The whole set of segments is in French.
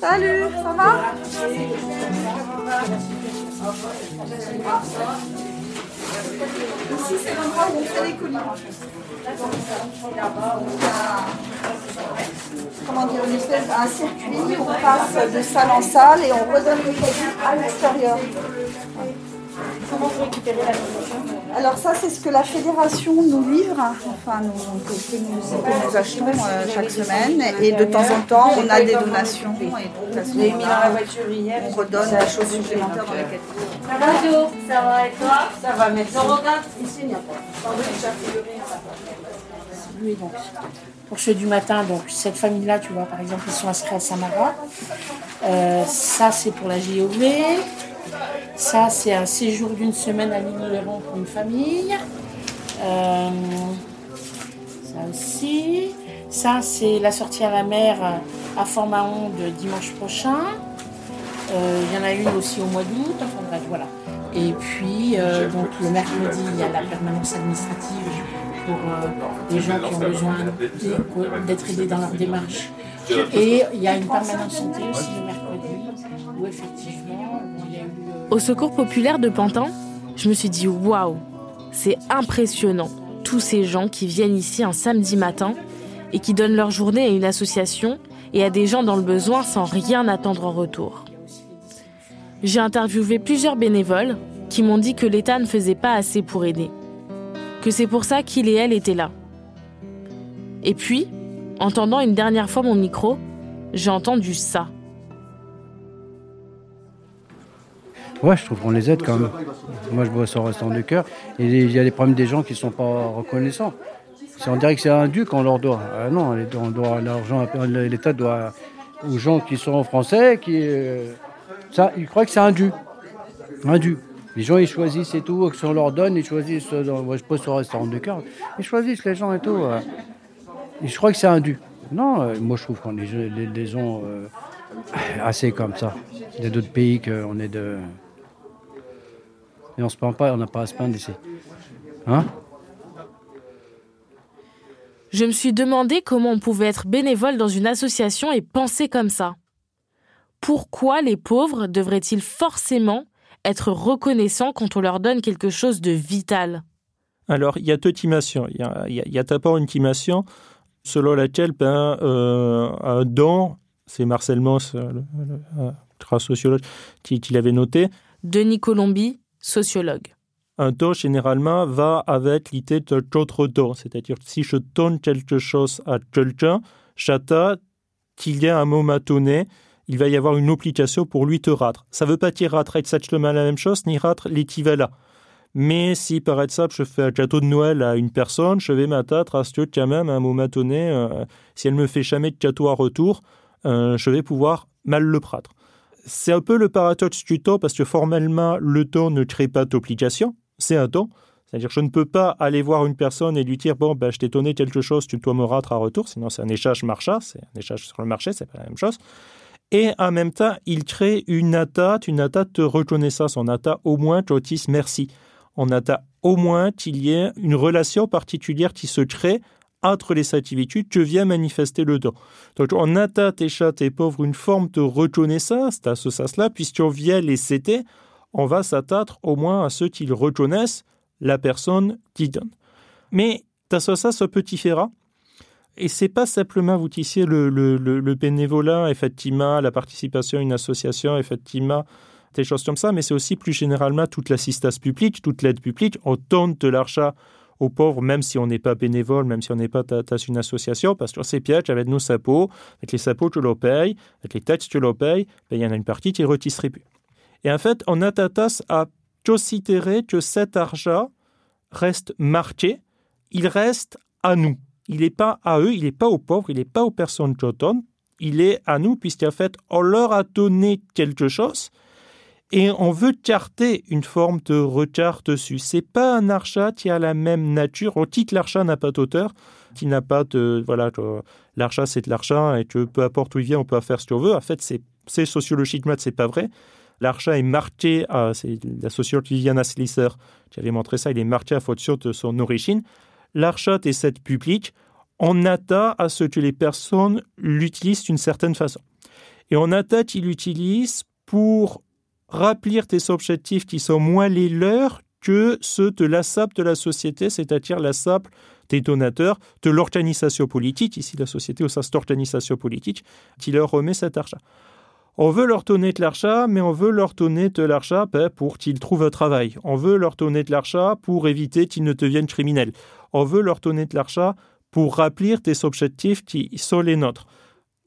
Salut, ça va Ici, c'est l'endroit où on fait les colis. Comment dire, une espèce un circuit, on passe de salle en salle et on redonne les colis à l'extérieur. Comment vous récupérez la nourriture? Alors ça, c'est ce que la fédération nous livre, enfin nous, que, que nous, que nous achetons euh, chaque semaine. Et de temps en temps, on a des donations. Et donc on redonne des choses supplémentaires dans les cadeaux. Ça va Jo Ça va et toi? Ça va, merci. On regarde, ici il n'y a pas. Oui, donc, pour ceux du matin, donc cette famille-là, tu vois, par exemple, ils sont inscrits à Samara. Euh, ça, c'est pour la JOV. Ça, c'est un séjour d'une semaine à Ligny-les-Rangs pour une famille. Euh, ça aussi. Ça, c'est la sortie à la mer à Fort-Mahon de dimanche prochain. Euh, Il y en a une aussi au mois d'août. Enfin bref, voilà. Et puis, euh, donc, le mercredi, il y a la permanence administrative pour les gens qui ont besoin d'être aidés dans leur démarche. Et il y a une permanence santé aussi euh, Au secours populaire de Pantin, je me suis dit waouh, c'est impressionnant. Tous ces gens qui viennent ici un samedi matin et qui donnent leur journée à une association et à des gens dans le besoin sans rien attendre en retour. J'ai interviewé plusieurs bénévoles qui m'ont dit que l'État ne faisait pas assez pour aider. Que c'est pour ça qu'il et elle étaient là. Et puis, entendant une dernière fois mon micro, j'ai entendu ça. Ouais, je trouve qu'on les aide quand même. Moi, je bosse au restaurant du cœur. Et il y a des problèmes des gens qui ne sont pas reconnaissants. On dirait que c'est un dû qu'on leur doit. Ah non, on doit l'argent, l'État doit aux gens qui sont français, qui, euh, ça, ils croient que c'est un dû. Un dû. Les gens, ils choisissent et tout, si on leur donne, ils choisissent. euh, dans- moi, je bosse au restaurant du cœur. Ils choisissent les gens et tout. euh. Et je crois que c'est un dû. Non, euh, moi, je trouve qu'on les, les, les gens assez comme ça. Il y a d'autres pays qu'on est de. Et on se plaint pas, on n'a pas à se plaindre ici. Hein Je me suis demandé comment on pouvait être bénévole dans une association et penser comme ça. Pourquoi les pauvres devraient-ils forcément être reconnaissants quand on leur donne quelque chose de vital? Alors, il y a deux timations. Il y a, il y a- il y a d'abord une timation selon laquelle ben, euh, un don, c'est Marcel Mauss, euh, le, grand sociologue, qui, qui l'avait noté, Denis Colombi, sociologue. un don généralement va avec l'idée de l'autre don. C'est-à-dire si je donne quelque chose à quelqu'un, j'attends qu'il y ait un moment donné, il va y avoir une obligation pour lui te rendre. Ça ne veut pas dire rendre exactement la même chose, ni rendre l'équivalent. Mais si par exemple je fais un gâteau de Noël à une personne, je vais m'attendre à ce que quand même un moment donné, euh, si elle me fait jamais de gâteau à retour, euh, je vais pouvoir mal le prendre. C'est un peu le paradoxe du temps parce que formellement, le temps ne crée pas d'obligation, c'est un temps. C'est-à-dire, je ne peux pas aller voir une personne et lui dire Bon, ben, je t'ai donné quelque chose, tu dois me rendre à retour. Sinon, c'est un échange marchand, c'est un échange sur le marché, c'est pas la même chose. Et en même temps, il crée une attaque, une attaque de reconnaissance. On attaque au moins Totis merci. On attaque au moins qu'il y ait une relation particulière qui se crée entre les activités que vient manifester le don. Donc, on attaque tes chats, tes pauvres, une forme de reconnaissance à ce sens-là, puisqu'on vient les citer, on va s'attendre au moins à ceux qui reconnaissent la personne qui donne. Mais as ça, ce petit ferrat, et c'est pas simplement vous tissiez le, le, le, bénévolat, effectivement, la participation à une association, effectivement, des choses comme ça, mais c'est aussi plus généralement toute l'assistance publique, toute l'aide publique. On donne de l'argent aux pauvres, même si on n'est pas bénévole, même si on n'est pas dans une association, parce que c'est piège avec nos sapos, avec les sapos que l'on paye, avec les taxes que l'on paye, ben, il y en a une partie qui est redistribuée. Et en fait, on a tendance à considérer que cet argent reste marqué, il reste à nous. Il n'est pas à eux, il n'est pas aux pauvres, il n'est pas aux personnes qui il est à nous, puisqu'en fait, on leur a donné quelque chose, et on veut carter une forme de retard dessus. C'est pas un archat qui a la même nature. On dit que l'archat n'a pas d'auteur, qui n'a pas de voilà, l'archat c'est de l'archat et que peu importe où il vient, on peut faire ce qu'on veut. En fait, c'est sociologiquement c'est pas vrai. L'archat est marqué, à, c'est la sociologue Viviana Slisser qui avait montré ça, il est marqué à fonction de son origine. L'archat est cette public, on attend à ce que les personnes l'utilisent d'une certaine façon. Et on attend qu'ils l'utilisent pour remplir tes objectifs qui sont moins les leurs que ceux de la SAP de la société, c'est-à-dire la SAP des donateurs, de l'organisation politique, ici la société au sens d'organisation politique, qui leur remet cet argent. On veut leur donner de l'argent, mais on veut leur donner de l'argent ben, pour qu'ils trouvent un travail. On veut leur donner de l'argent pour éviter qu'ils ne deviennent criminels. On veut leur donner de l'argent pour remplir des objectifs qui sont les nôtres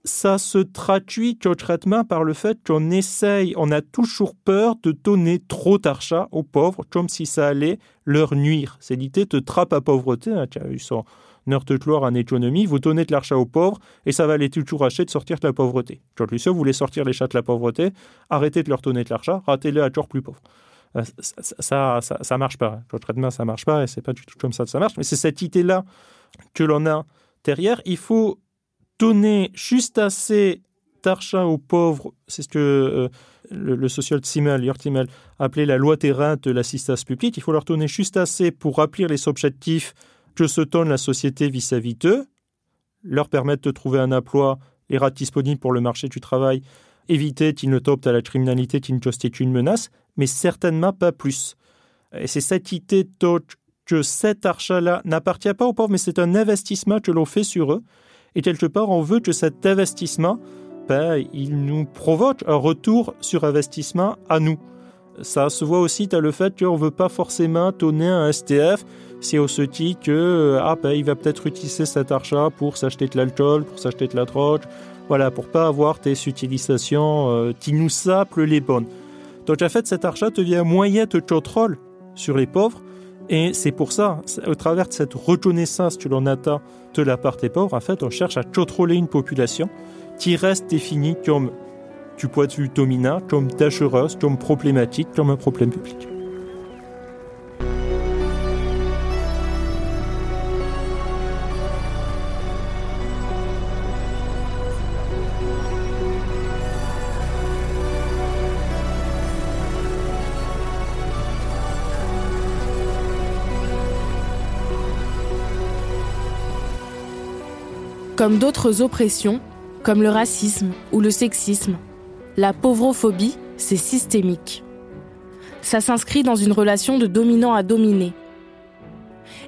ça se traduit concrètement par le fait qu'on essaye, on a toujours peur de donner trop d'argent aux pauvres, comme si ça allait leur nuire. C'est l'idée de trappe à pauvreté. Hein, tu as eu son heure de gloire en économie, vous donnez de l'argent aux pauvres et ça va les toujours acheter de sortir de la pauvreté. Quand Lucien voulait sortir les chats de la pauvreté, arrêtez de leur donner de l'argent, ratez-les à toujours plus pauvres. Euh, ça, ça, marche pas. Concrètement, ça marche pas et c'est pas du tout comme ça que ça marche. Mais c'est cette idée-là que l'on a derrière. Il faut donner juste assez d'argent aux pauvres, c'est ce que euh, le, sociologue Simmel, Simmel, appelait la loi terrain de l'assistance publique. Il faut leur donner juste assez pour remplir les objectifs que se donne la société vis-à-vis d'eux, leur permettre de trouver un emploi, les rats disponibles pour le marché du travail, éviter qu'ils ne tombent à la criminalité qui ne constitue une menace, mais certainement pas plus. Et c'est cette idée que cet argent-là n'appartient pas aux pauvres, mais c'est un investissement que l'on fait sur eux, et quelque part, on veut que cet investissement, ben, il nous provoque un retour sur investissement à nous. Ça se voit aussi dans le fait qu'on ne veut pas forcément donner un STF si on se dit que ah, ben, il va peut-être utiliser cet argent pour s'acheter de l'alcool, pour s'acheter de la drogue, voilà, pour pas avoir des utilisations euh, qui nous sapent les bonnes. Donc en fait, cet argent devient moyen de contrôle sur les pauvres et c'est pour ça, au travers de cette reconnaissance que l'on atteint de la part des pauvres, en fait, on cherche à contrôler une population qui reste définie comme, du point de vue dominant, comme dangereuse, comme problématique, comme un problème public. Comme d'autres oppressions, comme le racisme ou le sexisme, la pauvrophobie, c'est systémique. Ça s'inscrit dans une relation de dominant à dominé.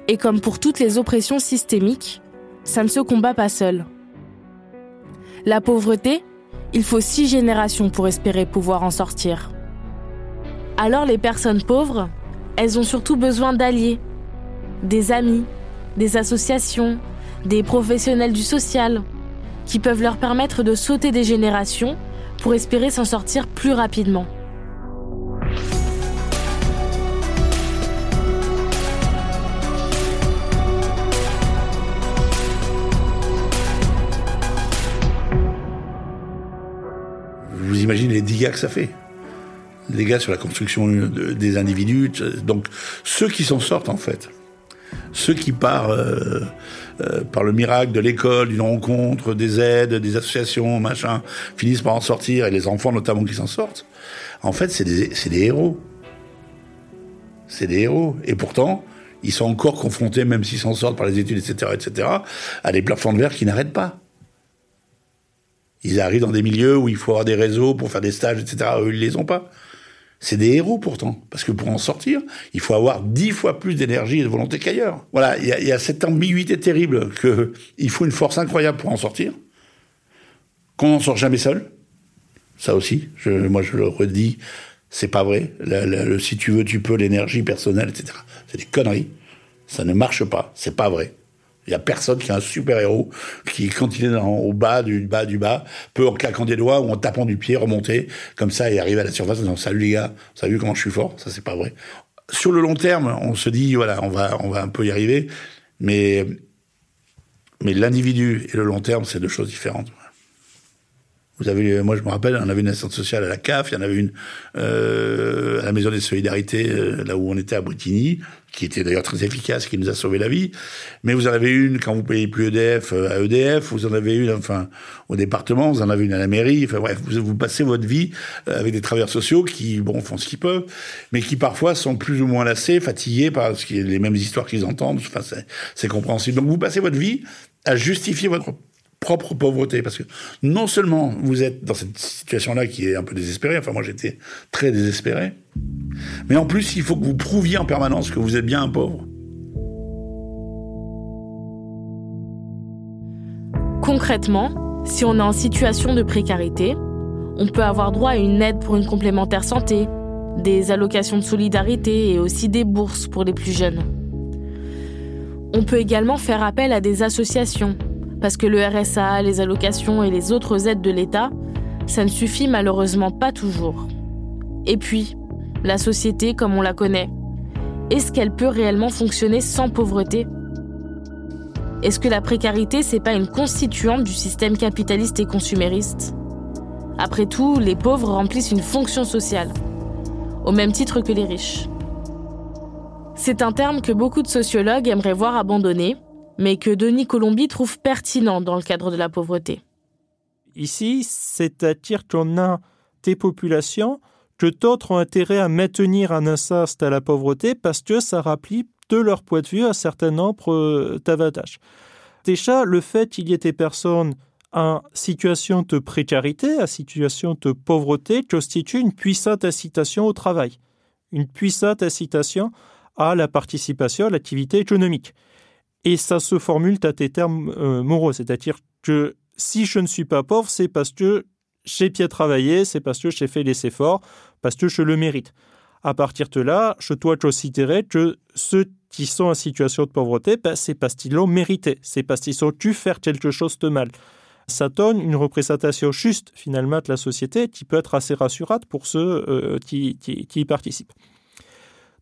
Et comme pour toutes les oppressions systémiques, ça ne se combat pas seul. La pauvreté, il faut six générations pour espérer pouvoir en sortir. Alors les personnes pauvres, elles ont surtout besoin d'alliés, des amis, des associations, des professionnels du social, qui peuvent leur permettre de sauter des générations pour espérer s'en sortir plus rapidement. Vous imaginez les dégâts que ça fait Les dégâts sur la construction des individus. Donc, ceux qui s'en sortent, en fait, ceux qui partent euh, euh, par le miracle de l'école, d'une rencontre, des aides, des associations, machin, finissent par en sortir, et les enfants notamment qui s'en sortent, en fait, c'est des, héros. C'est des héros. Et pourtant, ils sont encore confrontés, même s'ils s'en sortent par les études, etc., etc., à des plafonds de verre qui n'arrêtent pas. Ils arrivent dans des milieux où il faut avoir des réseaux pour faire des stages, etc. Eux, ils les ont pas. C'est des héros pourtant, parce que pour en sortir, il faut avoir dix fois plus d'énergie et de volonté qu'ailleurs. Voilà, il y, a cette ambiguïté terrible que il faut une force incroyable pour en sortir. Qu'on n'en sort jamais seul. Ça aussi, moi je le redis, c'est pas vrai. Si tu veux, tu peux, l'énergie personnelle, etc. C'est des conneries. Ça ne marche pas. C'est pas vrai. Il y a personne qui est un super-héros qui, quand il est au bas du bas du bas, peut en claquant des doigts ou en tapant du pied remonter comme ça et arriver à la surface en disant salut les gars, vous avez vu comment je suis fort? Ça c'est pas vrai. Sur le long terme, on se dit voilà, on va on va un peu y arriver, mais mais l'individu et le long terme, c'est deux choses différentes. Vous avez, moi je me rappelle, on avait une assistante sociale à la CAF, il y en avait une euh, à la Maison des Solidarités, euh, là où on était à Bretigny, qui était d'ailleurs très efficace, qui nous a sauvé la vie. Mais vous en avez une quand vous payez plus EDF euh, à EDF, vous en avez une, enfin, au département, vous en avez une à la mairie. Enfin bref, vous, vous passez votre vie euh, avec des travailleurs sociaux qui, bon, font ce qu'ils peuvent, mais qui parfois sont plus ou moins lassés, fatigués par ce qui est les mêmes histoires qu'ils entendent. Enfin, c'est compréhensible. Donc vous passez votre vie à justifier votre propre pauvreté. Parce que non seulement vous êtes dans cette situation-là qui est un peu désespérée, enfin moi j'étais très désespéré, mais en plus il faut que vous prouviez en permanence que vous êtes bien un pauvre. Concrètement, si on est en situation de précarité, on peut avoir droit à une aide pour une complémentaire santé, des allocations de solidarité et aussi des bourses pour les plus jeunes. On peut également faire appel à des associations parce que le RSA, les allocations et les autres aides de l'État, ça ne suffit malheureusement pas toujours. Et puis, la société comme on la connaît, est-ce qu'elle peut réellement fonctionner sans pauvreté? Est-ce que la précarité, c'est pas une constituante du système capitaliste et consumériste? Après tout, les pauvres remplissent une fonction sociale, au même titre que les riches. C'est un terme que beaucoup de sociologues aimeraient voir abandonné, mais que Denis Colombi trouve pertinent dans le cadre de la pauvreté. Ici, c'est-à-dire qu'on a des populations que d'autres ont intérêt à maintenir un inceste à la pauvreté parce que ça rappelle de leur point de vue un certain nombre euh, d'avantages. Déjà, le fait qu'il y ait des personnes en situation de précarité, en situation de pauvreté, constitue une puissante incitation au travail, une puissante incitation à la participation à l'activité économique. Et ça se formule à tes termes euh, moraux, c'est-à-dire que si je ne suis pas pauvre, c'est parce que j'ai bien travaillé, c'est parce que j'ai fait les efforts, parce que je le mérite. À partir de là, je dois considérer que ceux qui sont en situation de pauvreté, ben, c'est parce qu'ils l'ont mérité, c'est parce qu'ils ont dû faire quelque chose de mal. Ça donne une représentation juste finalement de la société qui peut être assez rassurante pour ceux euh, qui y participent.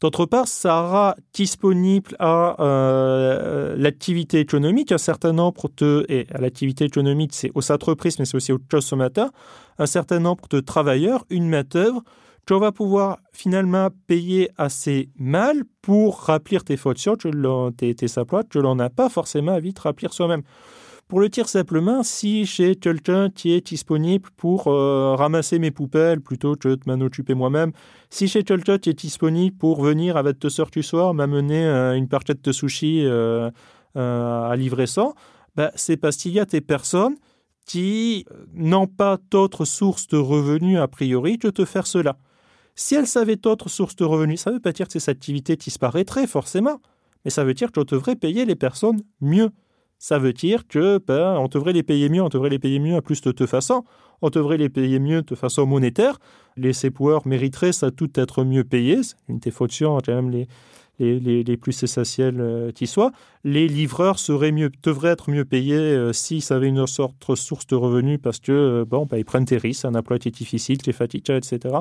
D'autre part, ça disponible à euh, l'activité économique un certain nombre de, et à l'activité économique, c'est aux entreprises, mais c'est aussi aux consommateurs, un certain nombre de travailleurs, une main-d'œuvre, qu'on va pouvoir finalement payer assez mal pour remplir tes fonctions, tes, tes emplois, que l'on n'a pas forcément envie de remplir soi-même. Pour le dire simplement, si j'ai quelqu'un qui est disponible pour euh, ramasser mes poubelles plutôt que de m'en occuper moi-même, si j'ai quelqu'un qui est disponible pour venir avec deux sœurs du soir m'amener euh, une parquette de sushi euh, à livrer ça, bah, c'est parce qu'il y a des personnes qui n'ont pas d'autres sources de revenus a priori que de faire cela. Si elles savaient d'autres sources de revenus, ça ne veut pas dire que ces activités disparaîtraient forcément, mais ça veut dire que je devrais payer les personnes mieux ça veut dire que ben, on devrait les payer mieux, on devrait les payer mieux à plus de deux façons. On devrait les payer mieux de façon monétaire. Les CPOR mériteraient ça tout être mieux payés. C'est une des fonctions quand même les, les, les, plus essentielles euh, qui soient. Les livreurs seraient mieux, devraient être mieux payés euh, s'ils avaient une sorte source de revenus parce que euh, bon, ben, ils prennent des risques, un emploi qui est difficile, qui est fatigant, etc.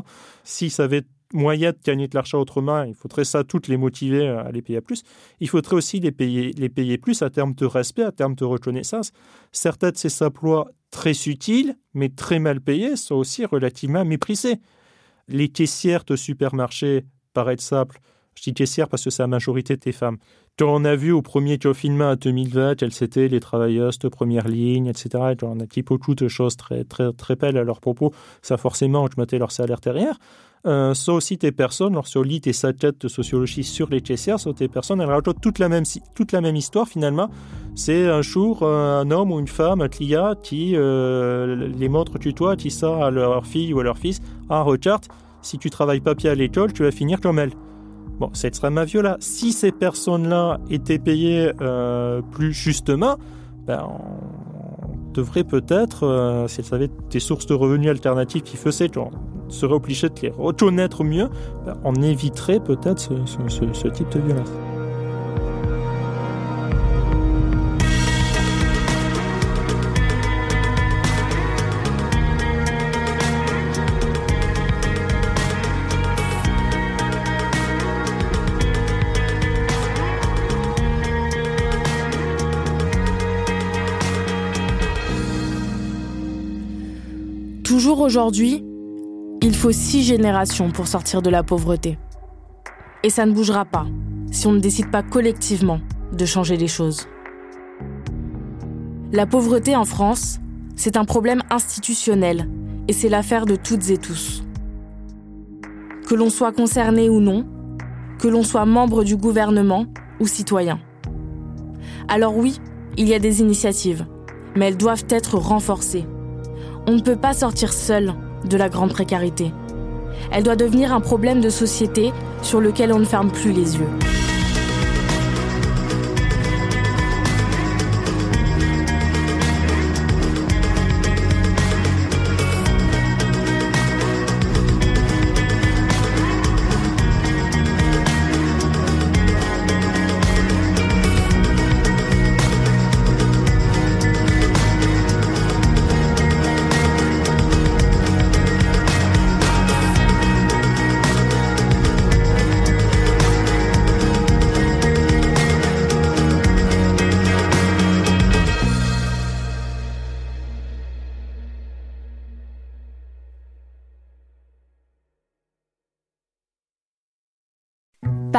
S'ils avaient moyen de gagner de l'argent autrement, il faudrait ça toutes les motiver à les payer plus. Il faudrait aussi les payer, les payer plus à terme de respect, à terme de reconnaissance. Certains de ces emplois très utiles, mais très mal payés, sont aussi relativement méprisés. Les caissières de supermarché, par exemple, je dis caissières parce que c'est la majorité des femmes. Quand on a vu au premier confinement à 2020 quelles c'était les travailleuses de première ligne, etc., on a dit beaucoup de choses très, très, très belles à leur propos, ça forcément augmentait leur salaire derrière. Euh, ça aussi des personnes, lorsqu'on lit tes tête de sociologie sur les caissières, sont des personnes, elles racontent toute la même, toute la même histoire finalement. C'est un jour euh, un homme ou une femme, un client qui euh, les montre tutoie, qui ça à leur fille ou à leur fils, ah regarde, si tu travailles pas bien à l'école, tu vas finir comme elle. Bon, c'est extrêmement violent. Si ces personnes-là étaient payées euh, plus justement, ben, on devrait peut-être, euh, si elles avaient des sources de revenus alternatives qui faisaient qu'on serait obligé de les reconnaître mieux, ben, on éviterait peut-être ce type de violence. Aujourd'hui, il faut six générations pour sortir de la pauvreté. Et ça ne bougera pas si on ne décide pas collectivement de changer les choses. La pauvreté en France, c'est un problème institutionnel et c'est l'affaire de toutes et tous. Que l'on soit concerné ou non, que l'on soit membre du gouvernement ou citoyen. Alors oui, il y a des initiatives, mais elles doivent être renforcées. On ne peut pas sortir seul de la grande précarité. Elle doit devenir un problème de société sur lequel on ne ferme plus les yeux.